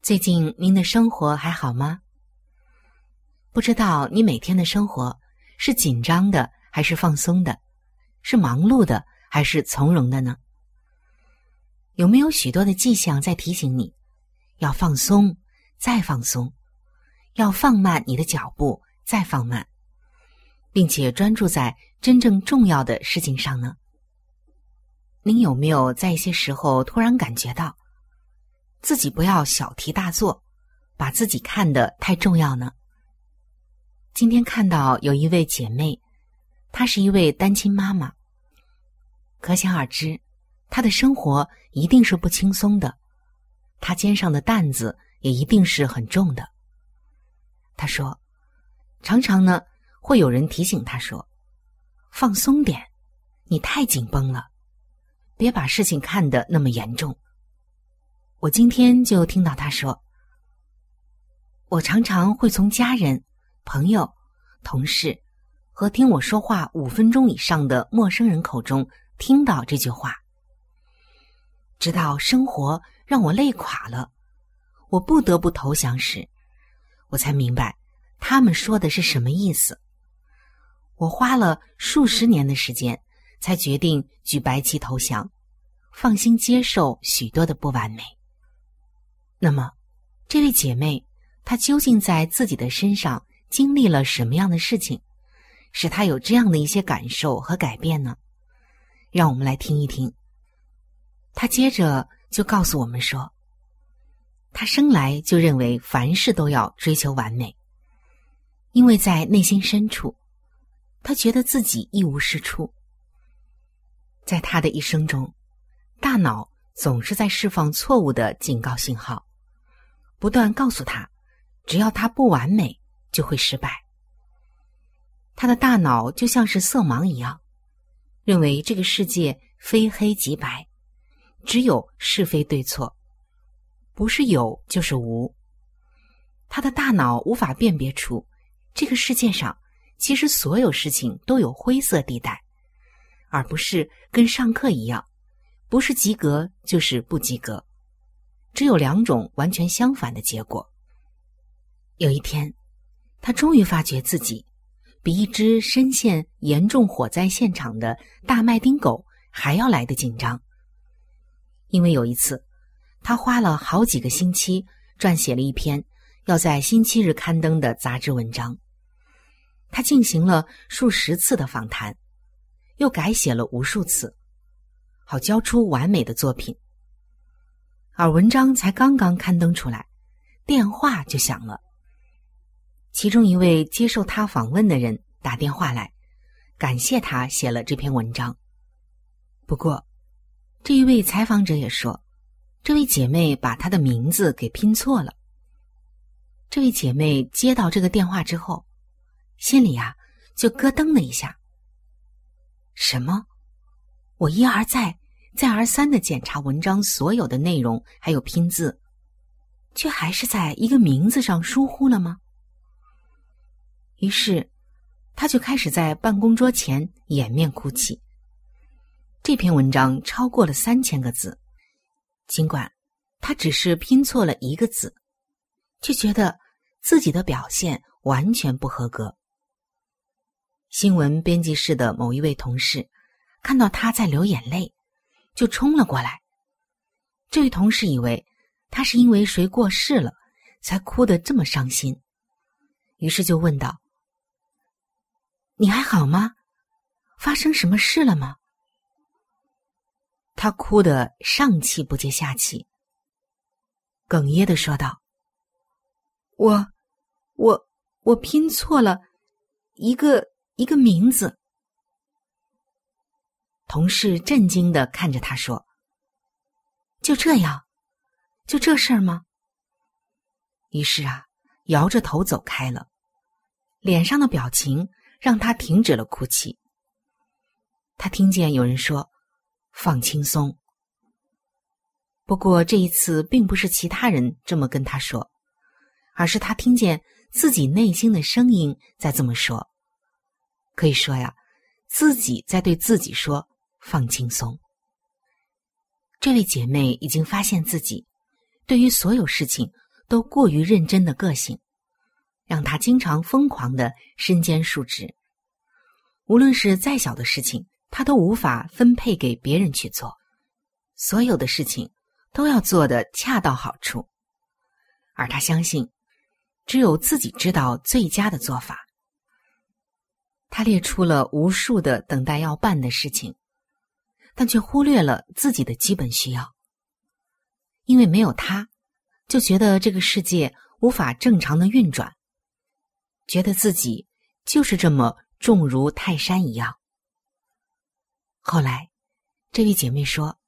最近您的生活还好吗？不知道你每天的生活是紧张的还是放松的，是忙碌的还是从容的呢？有没有许多的迹象在提醒你，要放松，再放松，要放慢你的脚步？再放慢，并且专注在真正重要的事情上呢？您有没有在一些时候突然感觉到，自己不要小题大做，把自己看得太重要呢？今天看到有一位姐妹，她是一位单亲妈妈，可想而知，她的生活一定是不轻松的，她肩上的担子也一定是很重的。她说。常常呢，会有人提醒他说：“放松点，你太紧绷了，别把事情看得那么严重。”我今天就听到他说：“我常常会从家人、朋友、同事和听我说话五分钟以上的陌生人口中听到这句话，直到生活让我累垮了，我不得不投降时，我才明白。”他们说的是什么意思？我花了数十年的时间，才决定举白旗投降，放心接受许多的不完美。那么，这位姐妹她究竟在自己的身上经历了什么样的事情，使她有这样的一些感受和改变呢？让我们来听一听。她接着就告诉我们说：“她生来就认为凡事都要追求完美。”因为在内心深处，他觉得自己一无是处。在他的一生中，大脑总是在释放错误的警告信号，不断告诉他，只要他不完美，就会失败。他的大脑就像是色盲一样，认为这个世界非黑即白，只有是非对错，不是有就是无。他的大脑无法辨别出。这个世界上，其实所有事情都有灰色地带，而不是跟上课一样，不是及格就是不及格，只有两种完全相反的结果。有一天，他终于发觉自己比一只深陷严重火灾现场的大麦丁狗还要来得紧张，因为有一次，他花了好几个星期撰写了一篇要在星期日刊登的杂志文章。他进行了数十次的访谈，又改写了无数次，好交出完美的作品。而文章才刚刚刊登出来，电话就响了。其中一位接受他访问的人打电话来，感谢他写了这篇文章。不过，这一位采访者也说，这位姐妹把她的名字给拼错了。这位姐妹接到这个电话之后。心里呀，就咯噔了一下。什么？我一而再、再而三的检查文章所有的内容，还有拼字，却还是在一个名字上疏忽了吗？于是，他就开始在办公桌前掩面哭泣。这篇文章超过了三千个字，尽管他只是拼错了一个字，却觉得自己的表现完全不合格。新闻编辑室的某一位同事看到他在流眼泪，就冲了过来。这位同事以为他是因为谁过世了才哭得这么伤心，于是就问道：“你还好吗？发生什么事了吗？”他哭得上气不接下气，哽咽的说道：“我，我，我拼错了一个一个名字。”同事震惊的看着他说：“就这样，就这事儿吗？”于是啊，摇着头走开了，脸上的表情让他停止了哭泣。他听见有人说。放轻松。不过这一次并不是其他人这么跟他说，而是他听见自己内心的声音在这么说。可以说呀，自己在对自己说“放轻松”。这位姐妹已经发现自己对于所有事情都过于认真的个性，让她经常疯狂的身兼数职。无论是再小的事情。她都无法分配给别人去做，所有的事情都要做的恰到好处，而她相信，只有自己知道最佳的做法。他列出了无数的等待要办的事情，但却忽略了自己的基本需要，因为没有他，就觉得这个世界无法正常的运转，觉得自己就是这么重如泰山一样。后来，这位姐妹说，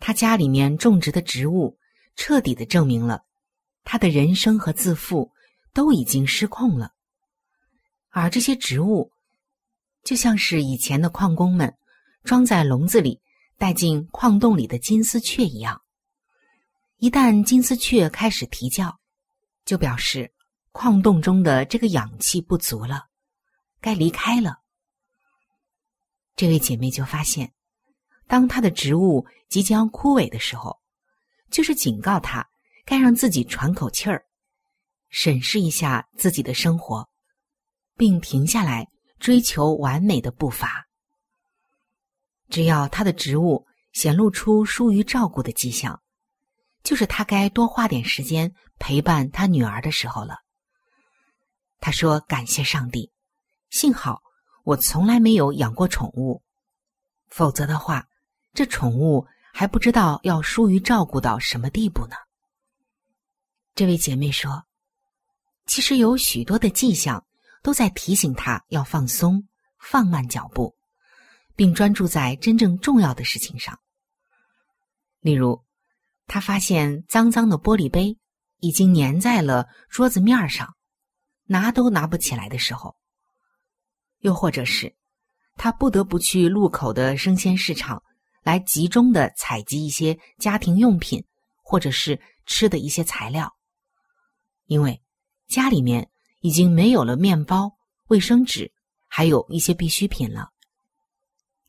她家里面种植的植物彻底的证明了，她的人生和自负都已经失控了。而这些植物，就像是以前的矿工们装在笼子里带进矿洞里的金丝雀一样，一旦金丝雀开始啼叫，就表示矿洞中的这个氧气不足了，该离开了。这位姐妹就发现，当她的植物即将枯萎的时候，就是警告她该让自己喘口气儿，审视一下自己的生活，并停下来追求完美的步伐。只要她的植物显露出疏于照顾的迹象，就是她该多花点时间陪伴她女儿的时候了。她说：“感谢上帝，幸好。”我从来没有养过宠物，否则的话，这宠物还不知道要疏于照顾到什么地步呢。这位姐妹说：“其实有许多的迹象都在提醒她要放松、放慢脚步，并专注在真正重要的事情上。例如，他发现脏脏的玻璃杯已经粘在了桌子面上，拿都拿不起来的时候。”又或者是，他不得不去路口的生鲜市场来集中的采集一些家庭用品，或者是吃的一些材料，因为家里面已经没有了面包、卫生纸，还有一些必需品了。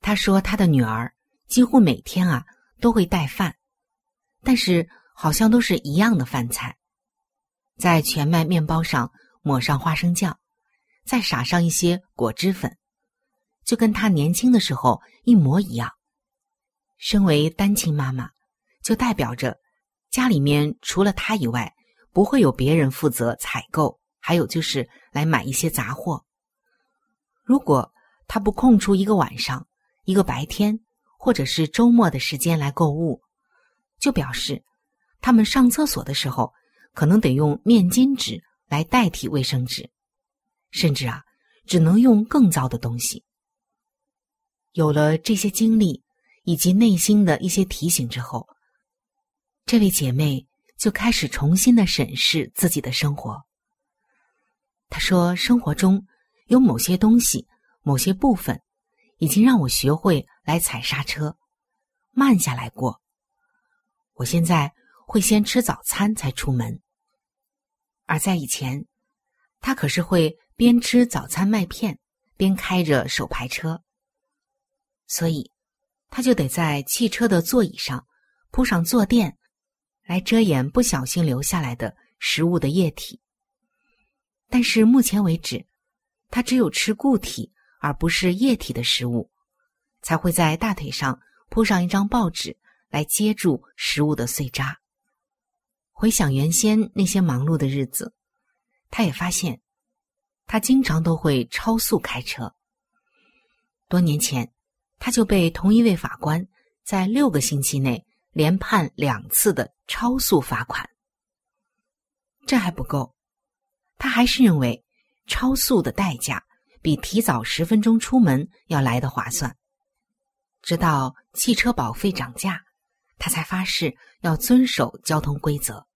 他说，他的女儿几乎每天啊都会带饭，但是好像都是一样的饭菜，在全麦面包上抹上花生酱。再撒上一些果汁粉，就跟他年轻的时候一模一样。身为单亲妈妈，就代表着家里面除了他以外，不会有别人负责采购，还有就是来买一些杂货。如果他不空出一个晚上、一个白天，或者是周末的时间来购物，就表示他们上厕所的时候可能得用面巾纸来代替卫生纸。甚至啊，只能用更糟的东西。有了这些经历以及内心的一些提醒之后，这位姐妹就开始重新的审视自己的生活。她说：“生活中有某些东西、某些部分，已经让我学会来踩刹车，慢下来过。我现在会先吃早餐才出门，而在以前，他可是会边吃早餐麦片边开着手排车，所以他就得在汽车的座椅上铺上坐垫，来遮掩不小心留下来的食物的液体。但是目前为止，他只有吃固体而不是液体的食物，才会在大腿上铺上一张报纸来接住食物的碎渣。回想原先那些忙碌的日子，他也发现，他经常都会超速开车。多年前，他就被同一位法官在六个星期内连判两次的超速罚款。这还不够，他还是认为超速的代价比提早十分钟出门要来的划算。直到汽车保费涨价。他才发誓要遵守交通规则。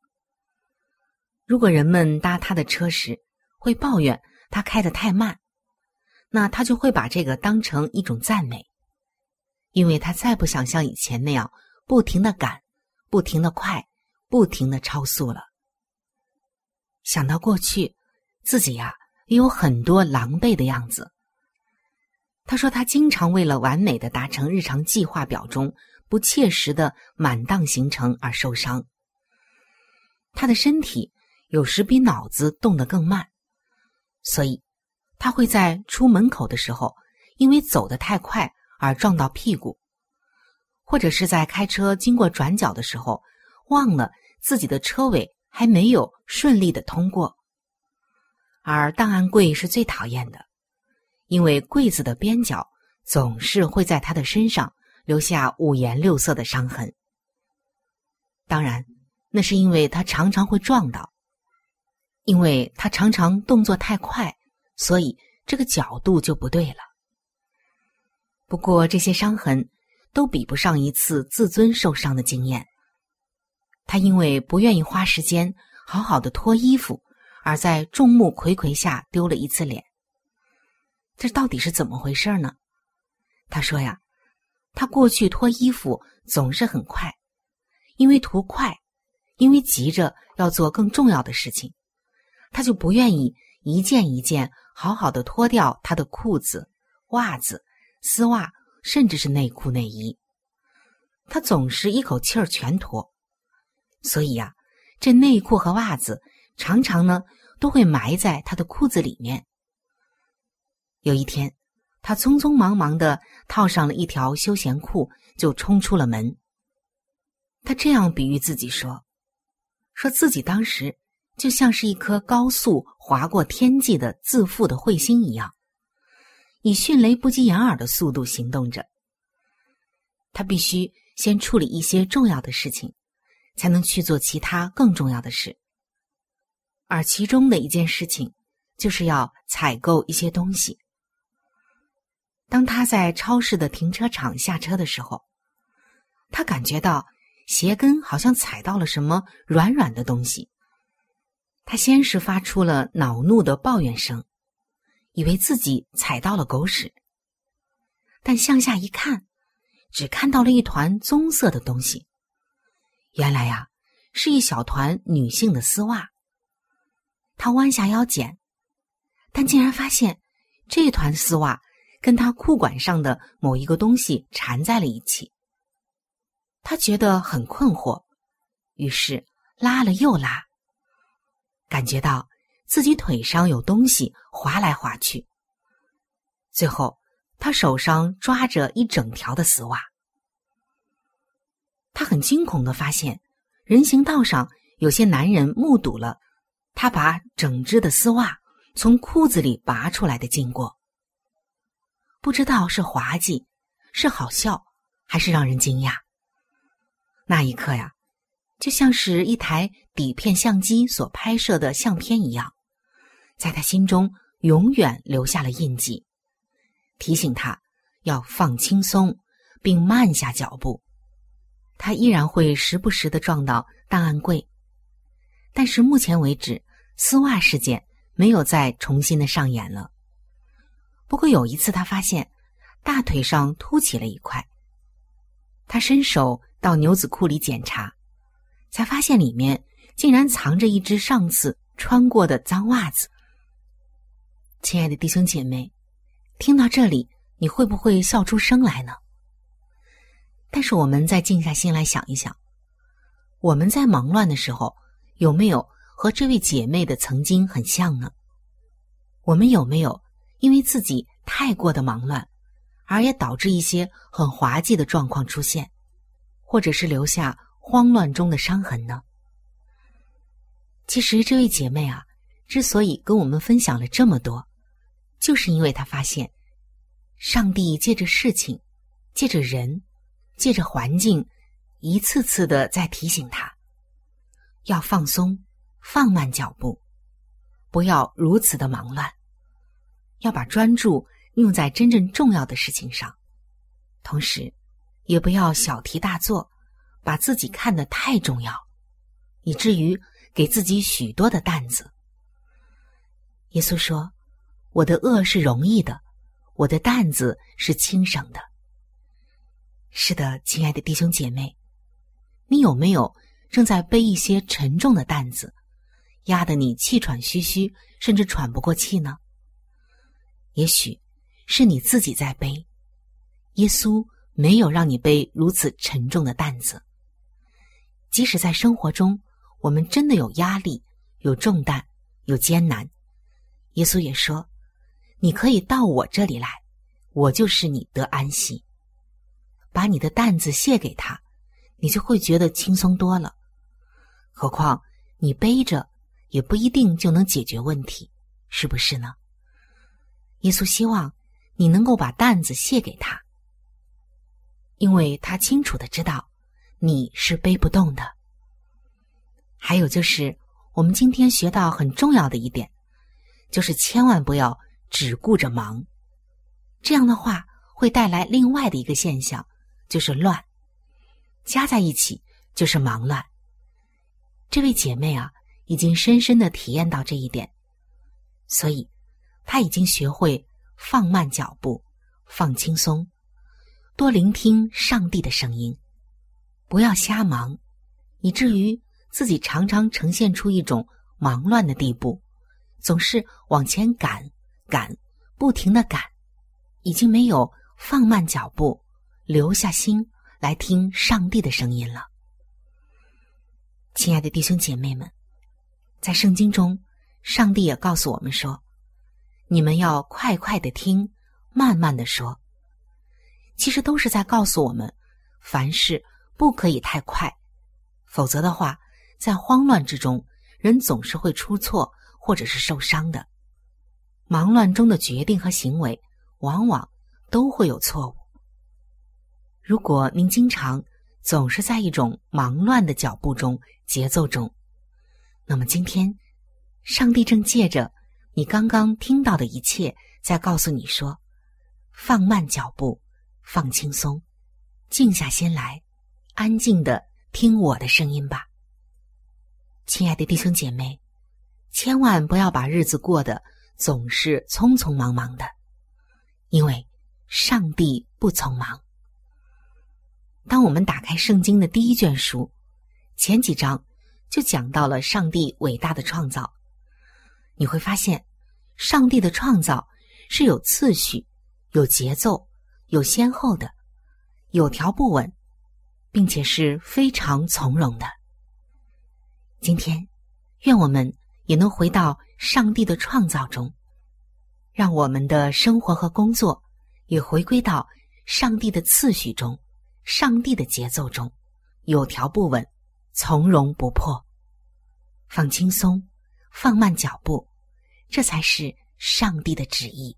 如果人们搭他的车时会抱怨他开的太慢，那他就会把这个当成一种赞美，因为他再不想像以前那样不停的赶、不停的快、不停的超速了。想到过去，自己呀也有很多狼狈的样子。他说他经常为了完美的达成日常计划表中。不切实的满档行程而受伤，他的身体有时比脑子动得更慢，所以他会在出门口的时候，因为走得太快而撞到屁股，或者是在开车经过转角的时候，忘了自己的车尾还没有顺利的通过。而档案柜是最讨厌的，因为柜子的边角总是会在他的身上。留下五颜六色的伤痕。当然，那是因为他常常会撞到，因为他常常动作太快，所以这个角度就不对了。不过，这些伤痕都比不上一次自尊受伤的经验。他因为不愿意花时间好好的脱衣服，而在众目睽睽下丢了一次脸。这到底是怎么回事呢？他说呀。他过去脱衣服总是很快，因为图快，因为急着要做更重要的事情，他就不愿意一件一件好好的脱掉他的裤子、袜子、丝袜，甚至是内裤内衣。他总是一口气儿全脱，所以呀，这内裤和袜子常常呢都会埋在他的裤子里面。有一天。他匆匆忙忙的套上了一条休闲裤，就冲出了门。他这样比喻自己说：“说自己当时就像是一颗高速划过天际的自负的彗星一样，以迅雷不及掩耳的速度行动着。他必须先处理一些重要的事情，才能去做其他更重要的事。而其中的一件事情，就是要采购一些东西。”当他在超市的停车场下车的时候，他感觉到鞋跟好像踩到了什么软软的东西。他先是发出了恼怒的抱怨声，以为自己踩到了狗屎。但向下一看，只看到了一团棕色的东西。原来呀，是一小团女性的丝袜。他弯下腰捡，但竟然发现这团丝袜。跟他裤管上的某一个东西缠在了一起，他觉得很困惑，于是拉了又拉，感觉到自己腿上有东西滑来滑去。最后，他手上抓着一整条的丝袜，他很惊恐的发现，人行道上有些男人目睹了他把整只的丝袜从裤子里拔出来的经过。不知道是滑稽，是好笑，还是让人惊讶。那一刻呀，就像是一台底片相机所拍摄的相片一样，在他心中永远留下了印记，提醒他要放轻松，并慢下脚步。他依然会时不时的撞到档案柜，但是目前为止，丝袜事件没有再重新的上演了。不过有一次，他发现大腿上凸起了一块。他伸手到牛仔裤里检查，才发现里面竟然藏着一只上次穿过的脏袜子。亲爱的弟兄姐妹，听到这里，你会不会笑出声来呢？但是我们再静下心来想一想，我们在忙乱的时候，有没有和这位姐妹的曾经很像呢？我们有没有因为自己太过的忙乱，而也导致一些很滑稽的状况出现，或者是留下慌乱中的伤痕呢？其实这位姐妹啊，之所以跟我们分享了这么多，就是因为她发现，上帝借着事情，借着人，借着环境，一次次的在提醒她，要放松，放慢脚步，不要如此的忙乱。要把专注用在真正重要的事情上，同时，也不要小题大做，把自己看得太重要，以至于给自己许多的担子。耶稣说：“我的恶是容易的，我的担子是轻省的。”是的，亲爱的弟兄姐妹，你有没有正在背一些沉重的担子，压得你气喘吁吁，甚至喘不过气呢？也许是你自己在背，耶稣没有让你背如此沉重的担子。即使在生活中，我们真的有压力、有重担、有艰难，耶稣也说：“你可以到我这里来，我就是你得安息。把你的担子卸给他，你就会觉得轻松多了。何况你背着也不一定就能解决问题，是不是呢？”耶稣希望你能够把担子卸给他，因为他清楚的知道你是背不动的。还有就是，我们今天学到很重要的一点，就是千万不要只顾着忙，这样的话会带来另外的一个现象，就是乱，加在一起就是忙乱。这位姐妹啊，已经深深的体验到这一点，所以。她已经学会放慢脚步，放轻松，多聆听上帝的声音，不要瞎忙，以至于自己常常呈现出一种忙乱的地步，总是往前赶赶，不停的赶，已经没有放慢脚步，留下心来听上帝的声音了。亲爱的弟兄姐妹们，在圣经中，上帝也告诉我们说。你们要快快的听，慢慢的说。其实都是在告诉我们，凡事不可以太快，否则的话，在慌乱之中，人总是会出错或者是受伤的。忙乱中的决定和行为，往往都会有错误。如果您经常总是在一种忙乱的脚步中、节奏中，那么今天，上帝正借着。你刚刚听到的一切，在告诉你说：放慢脚步，放轻松，静下心来，安静的听我的声音吧。亲爱的弟兄姐妹，千万不要把日子过得总是匆匆忙忙的，因为上帝不匆忙。当我们打开圣经的第一卷书，前几章就讲到了上帝伟大的创造，你会发现。上帝的创造是有次序、有节奏、有先后的，有条不紊，并且是非常从容的。今天，愿我们也能回到上帝的创造中，让我们的生活和工作也回归到上帝的次序中、上帝的节奏中，有条不紊、从容不迫，放轻松，放慢脚步。这才是上帝的旨意。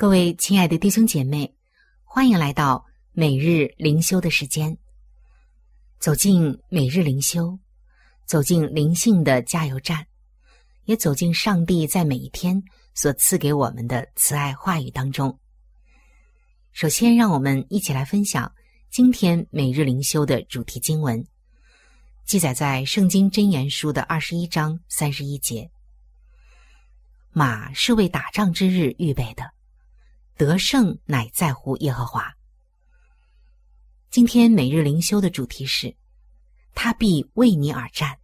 各位亲爱的弟兄姐妹，欢迎来到每日灵修的时间。走进每日灵修，走进灵性的加油站，也走进上帝在每一天所赐给我们的慈爱话语当中。首先，让我们一起来分享今天每日灵修的主题经文，记载在《圣经箴言书》的二十一章三十一节：“马是为打仗之日预备的。”得胜乃在乎耶和华。今天每日灵修的主题是：他必为你而战。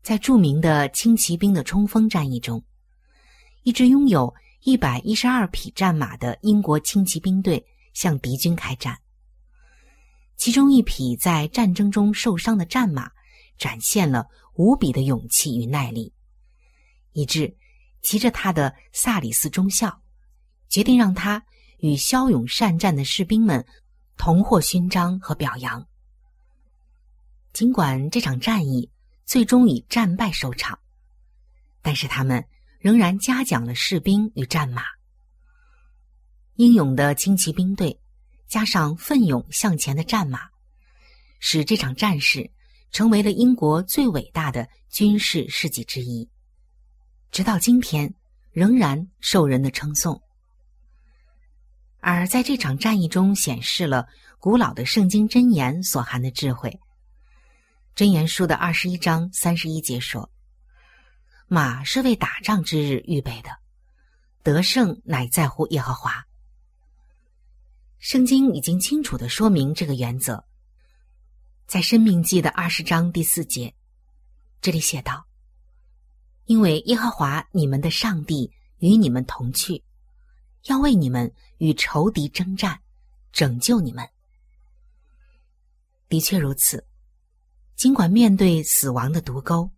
在著名的轻骑兵的冲锋战役中，一支拥有一百一十二匹战马的英国轻骑兵队向敌军开战。其中一匹在战争中受伤的战马，展现了无比的勇气与耐力，以致。骑着他的萨里斯中校，决定让他与骁勇善战的士兵们同获勋章和表扬。尽管这场战役最终以战败收场，但是他们仍然嘉奖了士兵与战马。英勇的轻骑兵队加上奋勇向前的战马，使这场战事成为了英国最伟大的军事事迹之一。直到今天，仍然受人的称颂。而在这场战役中，显示了古老的圣经箴言所含的智慧。箴言书的二十一章三十一节说：“马是为打仗之日预备的，得胜乃在乎耶和华。”圣经已经清楚的说明这个原则。在《生命记》的二十章第四节，这里写道。因为耶和华你们的上帝与你们同去，要为你们与仇敌征战，拯救你们。的确如此，尽管面对死亡的毒钩，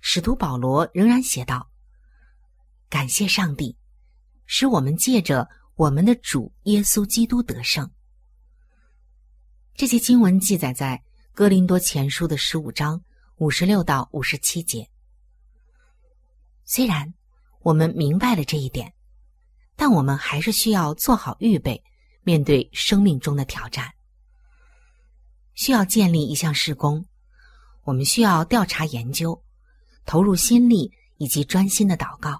使徒保罗仍然写道：“感谢上帝，使我们借着我们的主耶稣基督得胜。”这些经文记载在哥林多前书的十五章五十六到五十七节。虽然我们明白了这一点，但我们还是需要做好预备，面对生命中的挑战。需要建立一项施工，我们需要调查研究，投入心力以及专心的祷告。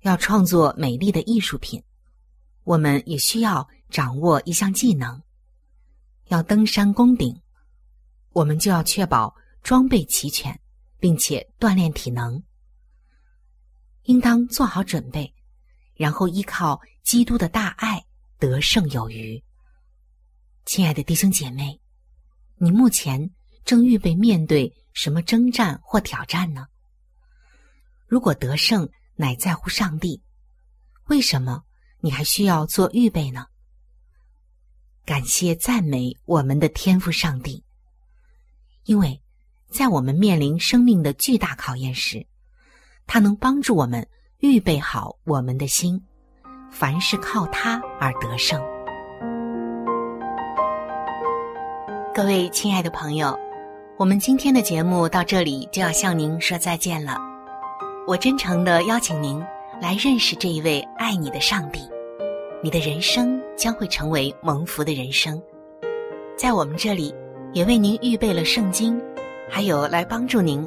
要创作美丽的艺术品，我们也需要掌握一项技能。要登山攻顶，我们就要确保装备齐全，并且锻炼体能。应当做好准备，然后依靠基督的大爱得胜有余。亲爱的弟兄姐妹，你目前正预备面对什么征战或挑战呢？如果得胜乃在乎上帝，为什么你还需要做预备呢？感谢赞美我们的天赋上帝，因为在我们面临生命的巨大考验时。他能帮助我们预备好我们的心，凡是靠他而得胜。各位亲爱的朋友，我们今天的节目到这里就要向您说再见了。我真诚的邀请您来认识这一位爱你的上帝，你的人生将会成为蒙福的人生。在我们这里，也为您预备了圣经，还有来帮助您。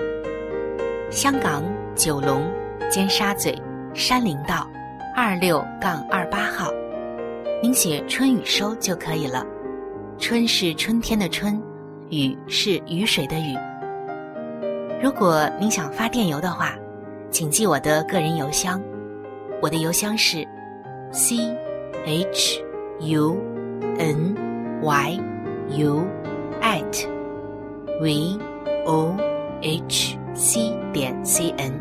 香港九龙尖沙咀山林道二六杠二八号，您写“春雨收”就可以了。春是春天的春，雨是雨水的雨。如果您想发电邮的话，请记我的个人邮箱，我的邮箱是 c h u n y u at v o h c 点 c n，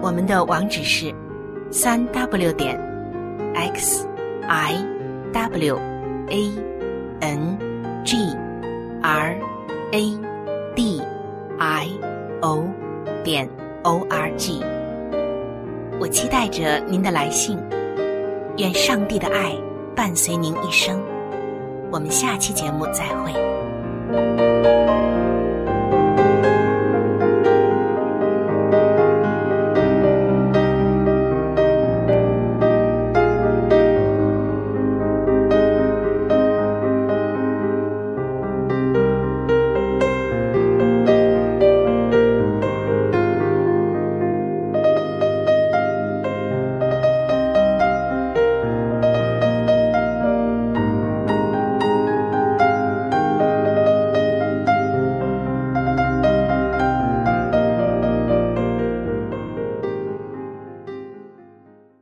我们的网址是三 w 点 x i w a n g r a d i o 点 o r g。我期待着您的来信，愿上帝的爱伴随您一生。我们下期节目再会。